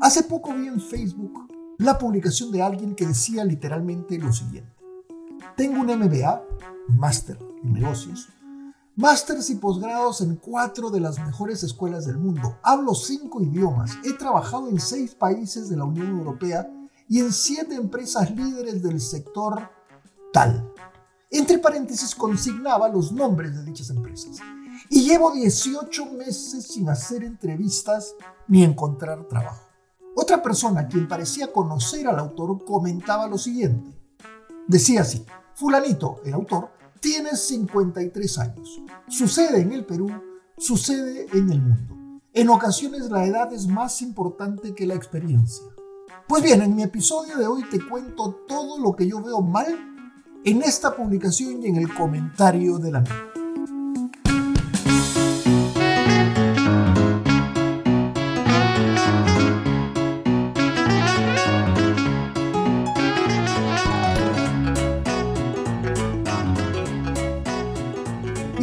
Hace poco vi en Facebook la publicación de alguien que decía literalmente lo siguiente. Tengo un MBA, máster en negocios, másters y posgrados en cuatro de las mejores escuelas del mundo. Hablo cinco idiomas, he trabajado en seis países de la Unión Europea y en siete empresas líderes del sector tal. Entre paréntesis consignaba los nombres de dichas empresas. Y llevo 18 meses sin hacer entrevistas ni encontrar trabajo. Otra persona, quien parecía conocer al autor, comentaba lo siguiente. Decía así, fulanito, el autor, tiene 53 años. Sucede en el Perú, sucede en el mundo. En ocasiones la edad es más importante que la experiencia. Pues bien, en mi episodio de hoy te cuento todo lo que yo veo mal en esta publicación y en el comentario de la misma.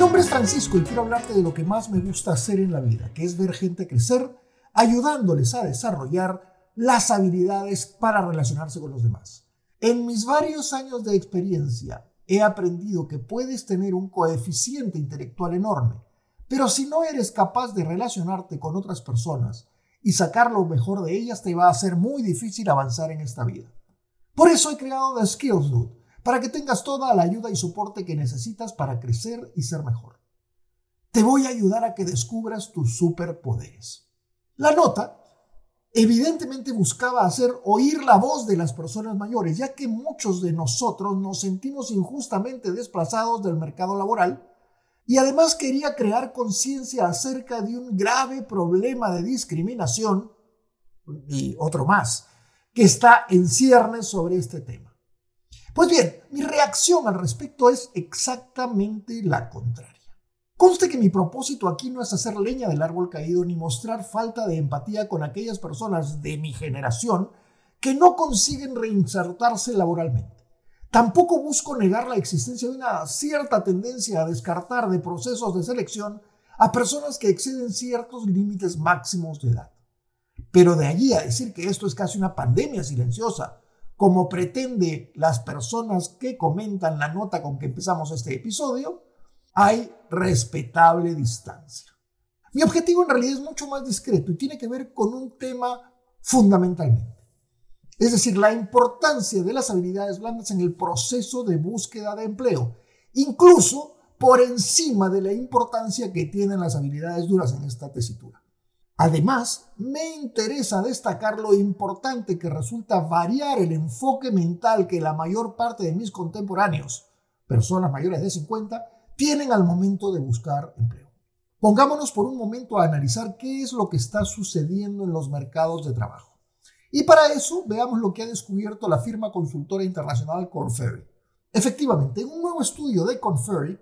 nombre es Francisco y quiero hablarte de lo que más me gusta hacer en la vida, que es ver gente crecer, ayudándoles a desarrollar las habilidades para relacionarse con los demás. En mis varios años de experiencia he aprendido que puedes tener un coeficiente intelectual enorme, pero si no eres capaz de relacionarte con otras personas y sacar lo mejor de ellas, te va a ser muy difícil avanzar en esta vida. Por eso he creado The Skills Dude para que tengas toda la ayuda y soporte que necesitas para crecer y ser mejor. Te voy a ayudar a que descubras tus superpoderes. La nota evidentemente buscaba hacer oír la voz de las personas mayores, ya que muchos de nosotros nos sentimos injustamente desplazados del mercado laboral y además quería crear conciencia acerca de un grave problema de discriminación y otro más que está en ciernes sobre este tema. Pues bien, mi reacción al respecto es exactamente la contraria. Conste que mi propósito aquí no es hacer leña del árbol caído ni mostrar falta de empatía con aquellas personas de mi generación que no consiguen reinsertarse laboralmente. Tampoco busco negar la existencia de una cierta tendencia a descartar de procesos de selección a personas que exceden ciertos límites máximos de edad. Pero de allí a decir que esto es casi una pandemia silenciosa como pretende las personas que comentan la nota con que empezamos este episodio, hay respetable distancia. Mi objetivo en realidad es mucho más discreto y tiene que ver con un tema fundamentalmente. Es decir, la importancia de las habilidades blandas en el proceso de búsqueda de empleo, incluso por encima de la importancia que tienen las habilidades duras en esta tesitura. Además, me interesa destacar lo importante que resulta variar el enfoque mental que la mayor parte de mis contemporáneos, personas mayores de 50, tienen al momento de buscar empleo. Pongámonos por un momento a analizar qué es lo que está sucediendo en los mercados de trabajo. Y para eso veamos lo que ha descubierto la firma consultora internacional Korn Ferry. Efectivamente, en un nuevo estudio de Korn Ferry,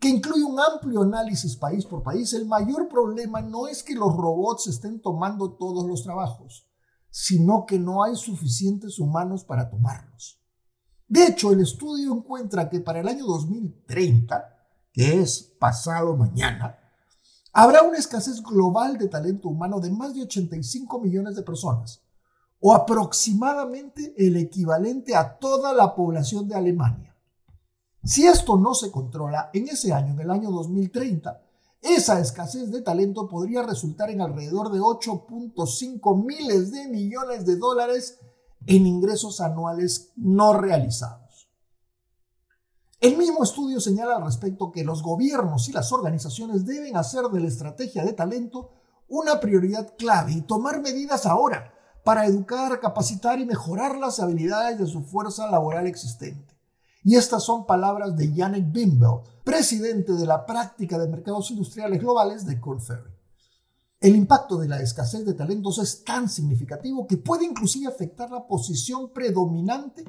que incluye un amplio análisis país por país, el mayor problema no es que los robots estén tomando todos los trabajos, sino que no hay suficientes humanos para tomarlos. De hecho, el estudio encuentra que para el año 2030, que es pasado mañana, habrá una escasez global de talento humano de más de 85 millones de personas, o aproximadamente el equivalente a toda la población de Alemania. Si esto no se controla, en ese año, en el año 2030, esa escasez de talento podría resultar en alrededor de 8.5 miles de millones de dólares en ingresos anuales no realizados. El mismo estudio señala al respecto que los gobiernos y las organizaciones deben hacer de la estrategia de talento una prioridad clave y tomar medidas ahora para educar, capacitar y mejorar las habilidades de su fuerza laboral existente. Y estas son palabras de Janet Bimbel, presidente de la práctica de mercados industriales globales de Corn. El impacto de la escasez de talentos es tan significativo que puede inclusive afectar la posición predominante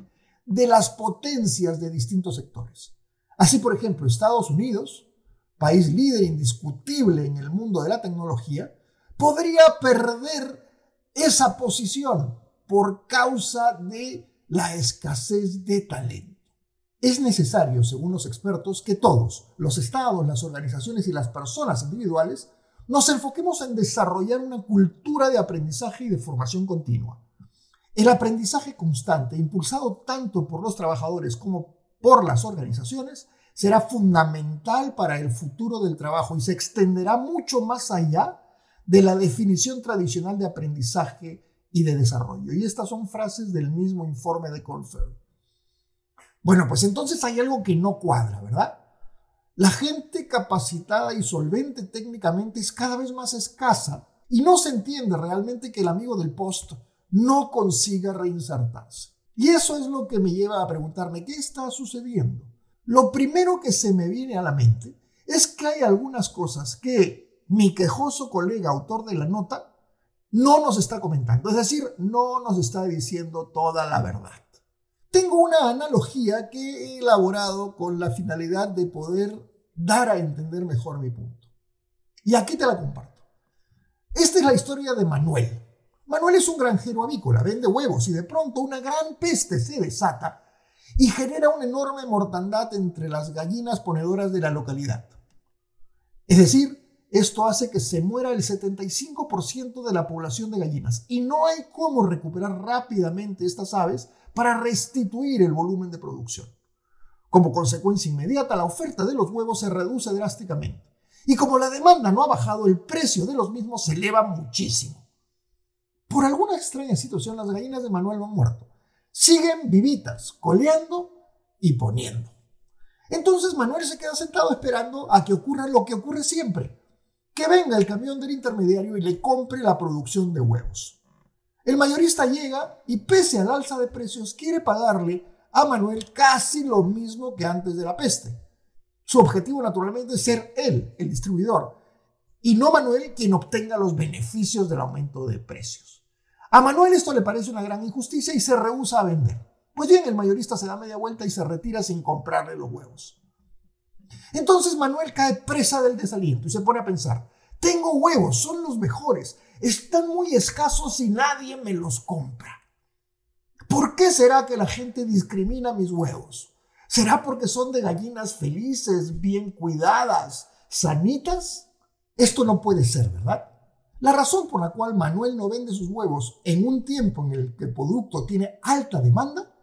de las potencias de distintos sectores. Así, por ejemplo, Estados Unidos, país líder indiscutible en el mundo de la tecnología, podría perder esa posición por causa de la escasez de talento. Es necesario, según los expertos, que todos, los estados, las organizaciones y las personas individuales, nos enfoquemos en desarrollar una cultura de aprendizaje y de formación continua. El aprendizaje constante, impulsado tanto por los trabajadores como por las organizaciones, será fundamental para el futuro del trabajo y se extenderá mucho más allá de la definición tradicional de aprendizaje y de desarrollo. Y estas son frases del mismo informe de Colfer. Bueno, pues entonces hay algo que no cuadra, ¿verdad? La gente capacitada y solvente técnicamente es cada vez más escasa y no se entiende realmente que el amigo del post no consiga reinsertarse. Y eso es lo que me lleva a preguntarme, ¿qué está sucediendo? Lo primero que se me viene a la mente es que hay algunas cosas que mi quejoso colega autor de la nota no nos está comentando, es decir, no nos está diciendo toda la verdad. Tengo una analogía que he elaborado con la finalidad de poder dar a entender mejor mi punto. Y aquí te la comparto. Esta es la historia de Manuel. Manuel es un granjero avícola, vende huevos y de pronto una gran peste se desata y genera una enorme mortandad entre las gallinas ponedoras de la localidad. Es decir, esto hace que se muera el 75% de la población de gallinas y no hay cómo recuperar rápidamente estas aves para restituir el volumen de producción. Como consecuencia inmediata, la oferta de los huevos se reduce drásticamente. Y como la demanda no ha bajado, el precio de los mismos se eleva muchísimo. Por alguna extraña situación, las gallinas de Manuel no han muerto. Siguen vivitas, coleando y poniendo. Entonces Manuel se queda sentado esperando a que ocurra lo que ocurre siempre. Que venga el camión del intermediario y le compre la producción de huevos. El mayorista llega y pese al alza de precios quiere pagarle a Manuel casi lo mismo que antes de la peste. Su objetivo naturalmente es ser él, el distribuidor, y no Manuel quien obtenga los beneficios del aumento de precios. A Manuel esto le parece una gran injusticia y se rehúsa a vender. Pues bien, el mayorista se da media vuelta y se retira sin comprarle los huevos. Entonces Manuel cae presa del desaliento y se pone a pensar, tengo huevos, son los mejores, están muy escasos y nadie me los compra. ¿Por qué será que la gente discrimina mis huevos? ¿Será porque son de gallinas felices, bien cuidadas, sanitas? Esto no puede ser, ¿verdad? La razón por la cual Manuel no vende sus huevos en un tiempo en el que el producto tiene alta demanda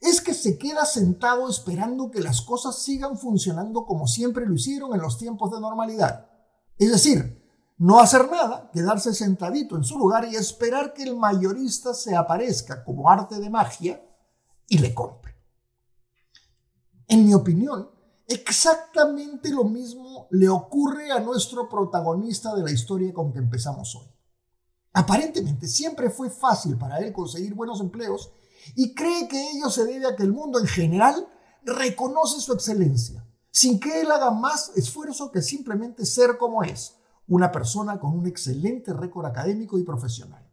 es que se queda sentado esperando que las cosas sigan funcionando como siempre lo hicieron en los tiempos de normalidad. Es decir, no hacer nada, quedarse sentadito en su lugar y esperar que el mayorista se aparezca como arte de magia y le compre. En mi opinión, exactamente lo mismo le ocurre a nuestro protagonista de la historia con que empezamos hoy. Aparentemente siempre fue fácil para él conseguir buenos empleos y cree que ello se debe a que el mundo en general reconoce su excelencia, sin que él haga más esfuerzo que simplemente ser como es, una persona con un excelente récord académico y profesional.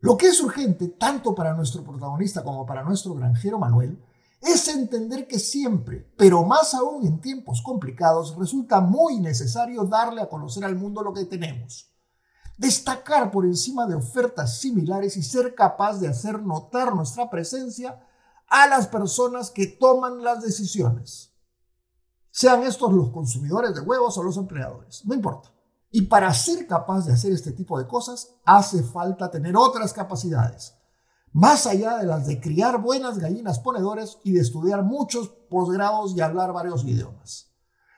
Lo que es urgente, tanto para nuestro protagonista como para nuestro granjero Manuel, es entender que siempre, pero más aún en tiempos complicados, resulta muy necesario darle a conocer al mundo lo que tenemos. Destacar por encima de ofertas similares y ser capaz de hacer notar nuestra presencia a las personas que toman las decisiones. Sean estos los consumidores de huevos o los empleadores, no importa. Y para ser capaz de hacer este tipo de cosas hace falta tener otras capacidades, más allá de las de criar buenas gallinas ponedores y de estudiar muchos posgrados y hablar varios idiomas.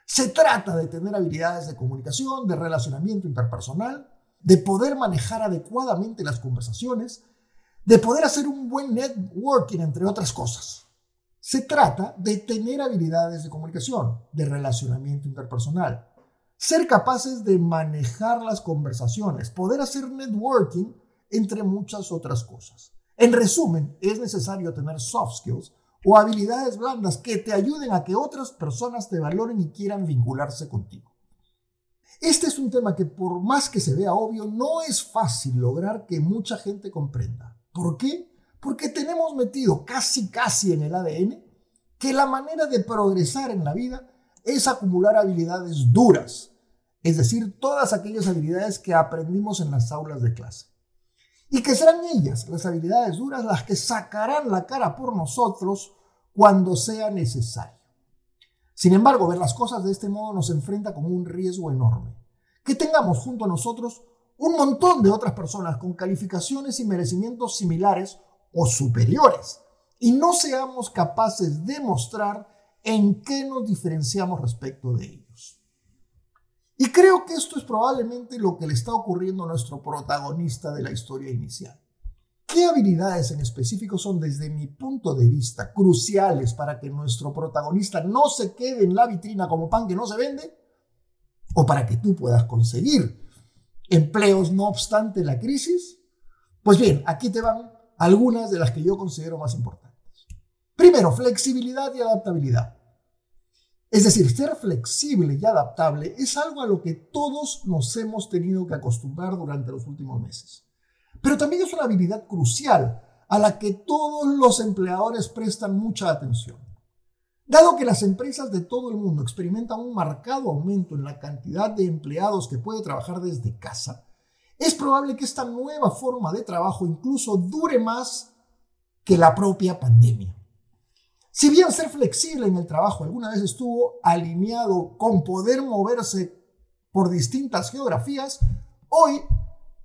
Se trata de tener habilidades de comunicación, de relacionamiento interpersonal, de poder manejar adecuadamente las conversaciones, de poder hacer un buen networking, entre otras cosas. Se trata de tener habilidades de comunicación, de relacionamiento interpersonal, ser capaces de manejar las conversaciones, poder hacer networking, entre muchas otras cosas. En resumen, es necesario tener soft skills o habilidades blandas que te ayuden a que otras personas te valoren y quieran vincularse contigo. Este es un tema que por más que se vea obvio, no es fácil lograr que mucha gente comprenda. ¿Por qué? Porque tenemos metido casi casi en el ADN que la manera de progresar en la vida es acumular habilidades duras, es decir, todas aquellas habilidades que aprendimos en las aulas de clase. Y que serán ellas, las habilidades duras, las que sacarán la cara por nosotros cuando sea necesario. Sin embargo, ver las cosas de este modo nos enfrenta con un riesgo enorme. Que tengamos junto a nosotros un montón de otras personas con calificaciones y merecimientos similares o superiores y no seamos capaces de mostrar en qué nos diferenciamos respecto de ellos. Y creo que esto es probablemente lo que le está ocurriendo a nuestro protagonista de la historia inicial. ¿Qué habilidades en específico son desde mi punto de vista cruciales para que nuestro protagonista no se quede en la vitrina como pan que no se vende? ¿O para que tú puedas conseguir empleos no obstante la crisis? Pues bien, aquí te van algunas de las que yo considero más importantes. Primero, flexibilidad y adaptabilidad. Es decir, ser flexible y adaptable es algo a lo que todos nos hemos tenido que acostumbrar durante los últimos meses. Pero también es una habilidad crucial a la que todos los empleadores prestan mucha atención. Dado que las empresas de todo el mundo experimentan un marcado aumento en la cantidad de empleados que puede trabajar desde casa, es probable que esta nueva forma de trabajo incluso dure más que la propia pandemia. Si bien ser flexible en el trabajo alguna vez estuvo alineado con poder moverse por distintas geografías, hoy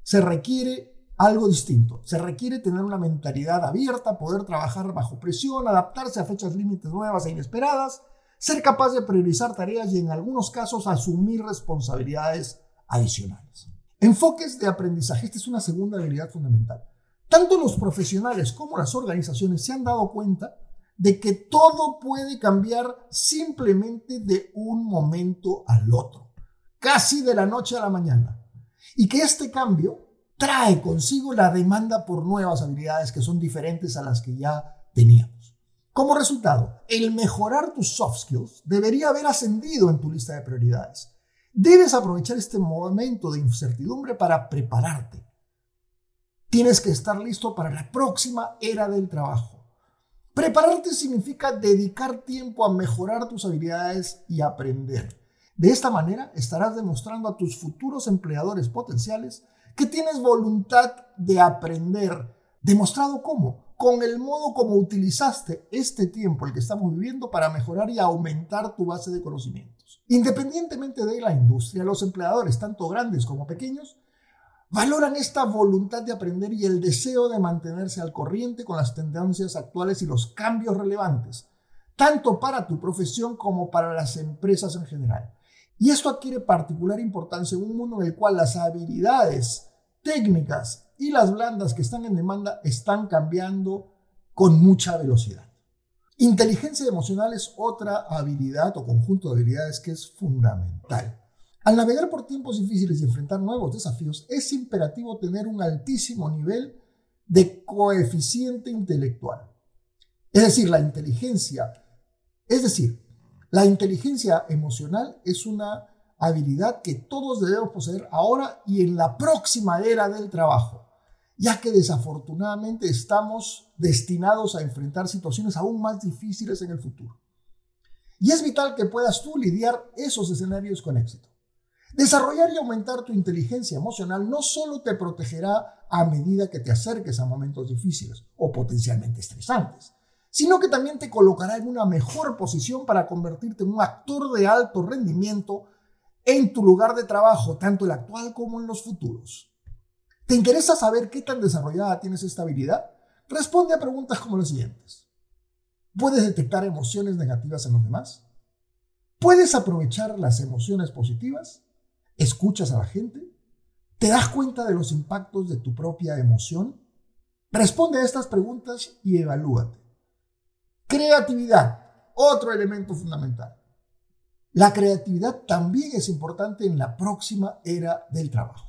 se requiere algo distinto. Se requiere tener una mentalidad abierta, poder trabajar bajo presión, adaptarse a fechas límites nuevas e inesperadas, ser capaz de priorizar tareas y en algunos casos asumir responsabilidades adicionales. Enfoques de aprendizaje. Esta es una segunda habilidad fundamental. Tanto los profesionales como las organizaciones se han dado cuenta de que todo puede cambiar simplemente de un momento al otro, casi de la noche a la mañana. Y que este cambio trae consigo la demanda por nuevas habilidades que son diferentes a las que ya teníamos. Como resultado, el mejorar tus soft skills debería haber ascendido en tu lista de prioridades. Debes aprovechar este momento de incertidumbre para prepararte. Tienes que estar listo para la próxima era del trabajo Prepararte significa dedicar tiempo a mejorar tus habilidades y aprender. De esta manera estarás demostrando a tus futuros empleadores potenciales que tienes voluntad de aprender. ¿Demostrado cómo? Con el modo como utilizaste este tiempo, el que estamos viviendo, para mejorar y aumentar tu base de conocimientos. Independientemente de la industria, los empleadores, tanto grandes como pequeños, Valoran esta voluntad de aprender y el deseo de mantenerse al corriente con las tendencias actuales y los cambios relevantes, tanto para tu profesión como para las empresas en general. Y esto adquiere particular importancia en un mundo en el cual las habilidades técnicas y las blandas que están en demanda están cambiando con mucha velocidad. Inteligencia emocional es otra habilidad o conjunto de habilidades que es fundamental. Al navegar por tiempos difíciles y enfrentar nuevos desafíos, es imperativo tener un altísimo nivel de coeficiente intelectual. Es decir, la inteligencia, es decir, la inteligencia emocional es una habilidad que todos debemos poseer ahora y en la próxima era del trabajo, ya que desafortunadamente estamos destinados a enfrentar situaciones aún más difíciles en el futuro. Y es vital que puedas tú lidiar esos escenarios con éxito. Desarrollar y aumentar tu inteligencia emocional no solo te protegerá a medida que te acerques a momentos difíciles o potencialmente estresantes, sino que también te colocará en una mejor posición para convertirte en un actor de alto rendimiento en tu lugar de trabajo, tanto el actual como en los futuros. ¿Te interesa saber qué tan desarrollada tienes esta habilidad? Responde a preguntas como las siguientes. ¿Puedes detectar emociones negativas en los demás? ¿Puedes aprovechar las emociones positivas? ¿Escuchas a la gente? ¿Te das cuenta de los impactos de tu propia emoción? Responde a estas preguntas y evalúate. Creatividad, otro elemento fundamental. La creatividad también es importante en la próxima era del trabajo.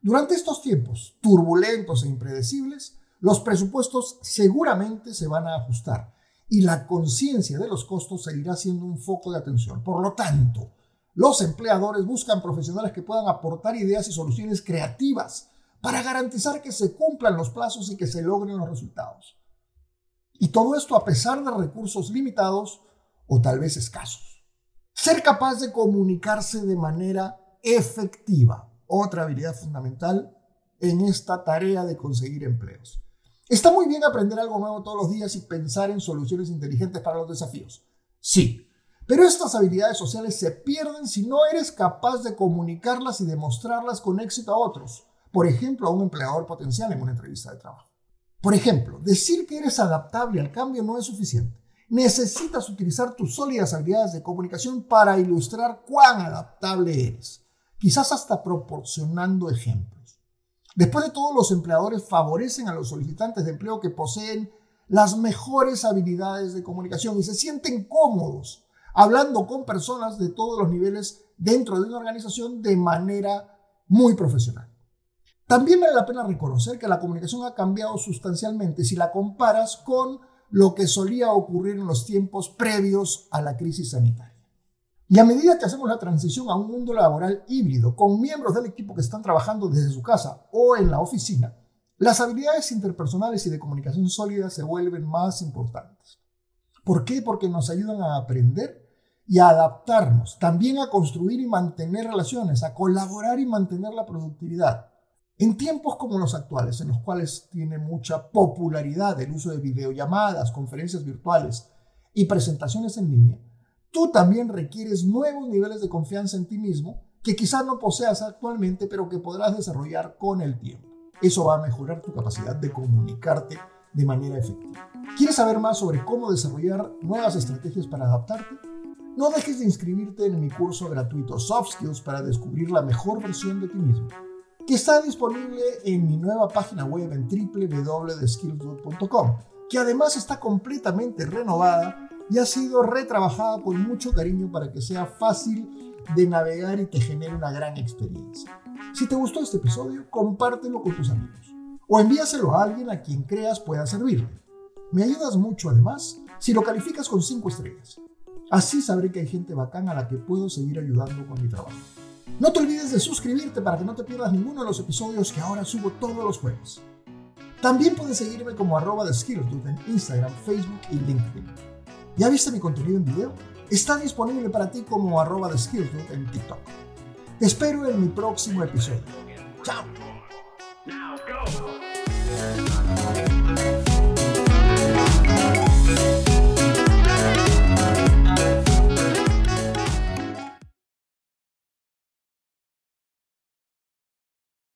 Durante estos tiempos turbulentos e impredecibles, los presupuestos seguramente se van a ajustar y la conciencia de los costos seguirá siendo un foco de atención. Por lo tanto, los empleadores buscan profesionales que puedan aportar ideas y soluciones creativas para garantizar que se cumplan los plazos y que se logren los resultados. Y todo esto a pesar de recursos limitados o tal vez escasos. Ser capaz de comunicarse de manera efectiva, otra habilidad fundamental en esta tarea de conseguir empleos. Está muy bien aprender algo nuevo todos los días y pensar en soluciones inteligentes para los desafíos. Sí, pero estas habilidades sociales se pierden si no eres capaz de comunicarlas y demostrarlas con éxito a otros, por ejemplo, a un empleador potencial en una entrevista de trabajo. Por ejemplo, decir que eres adaptable al cambio no es suficiente. Necesitas utilizar tus sólidas habilidades de comunicación para ilustrar cuán adaptable eres, quizás hasta proporcionando ejemplos. Después de todo, los empleadores favorecen a los solicitantes de empleo que poseen las mejores habilidades de comunicación y se sienten cómodos hablando con personas de todos los niveles dentro de una organización de manera muy profesional. También vale la pena reconocer que la comunicación ha cambiado sustancialmente si la comparas con lo que solía ocurrir en los tiempos previos a la crisis sanitaria. Y a medida que hacemos la transición a un mundo laboral híbrido, con miembros del equipo que están trabajando desde su casa o en la oficina, las habilidades interpersonales y de comunicación sólida se vuelven más importantes. ¿Por qué? Porque nos ayudan a aprender y adaptarnos, también a construir y mantener relaciones, a colaborar y mantener la productividad. En tiempos como los actuales, en los cuales tiene mucha popularidad el uso de videollamadas, conferencias virtuales y presentaciones en línea, tú también requieres nuevos niveles de confianza en ti mismo que quizás no poseas actualmente, pero que podrás desarrollar con el tiempo. Eso va a mejorar tu capacidad de comunicarte de manera efectiva. ¿Quieres saber más sobre cómo desarrollar nuevas estrategias para adaptarte? No dejes de inscribirte en mi curso gratuito Soft Skills para descubrir la mejor versión de ti mismo que está disponible en mi nueva página web en www.skillsboot.com, que además está completamente renovada y ha sido retrabajada con mucho cariño para que sea fácil de navegar y te genere una gran experiencia. Si te gustó este episodio, compártelo con tus amigos o envíaselo a alguien a quien creas pueda servirle. Me ayudas mucho además si lo calificas con 5 estrellas. Así sabré que hay gente bacana a la que puedo seguir ayudando con mi trabajo. No te olvides de suscribirte para que no te pierdas ninguno de los episodios que ahora subo todos los jueves. También puedes seguirme como arroba de en Instagram, Facebook y LinkedIn. ¿Ya viste mi contenido en video? Está disponible para ti como arroba de en TikTok. Te espero en mi próximo episodio. ¡Chao!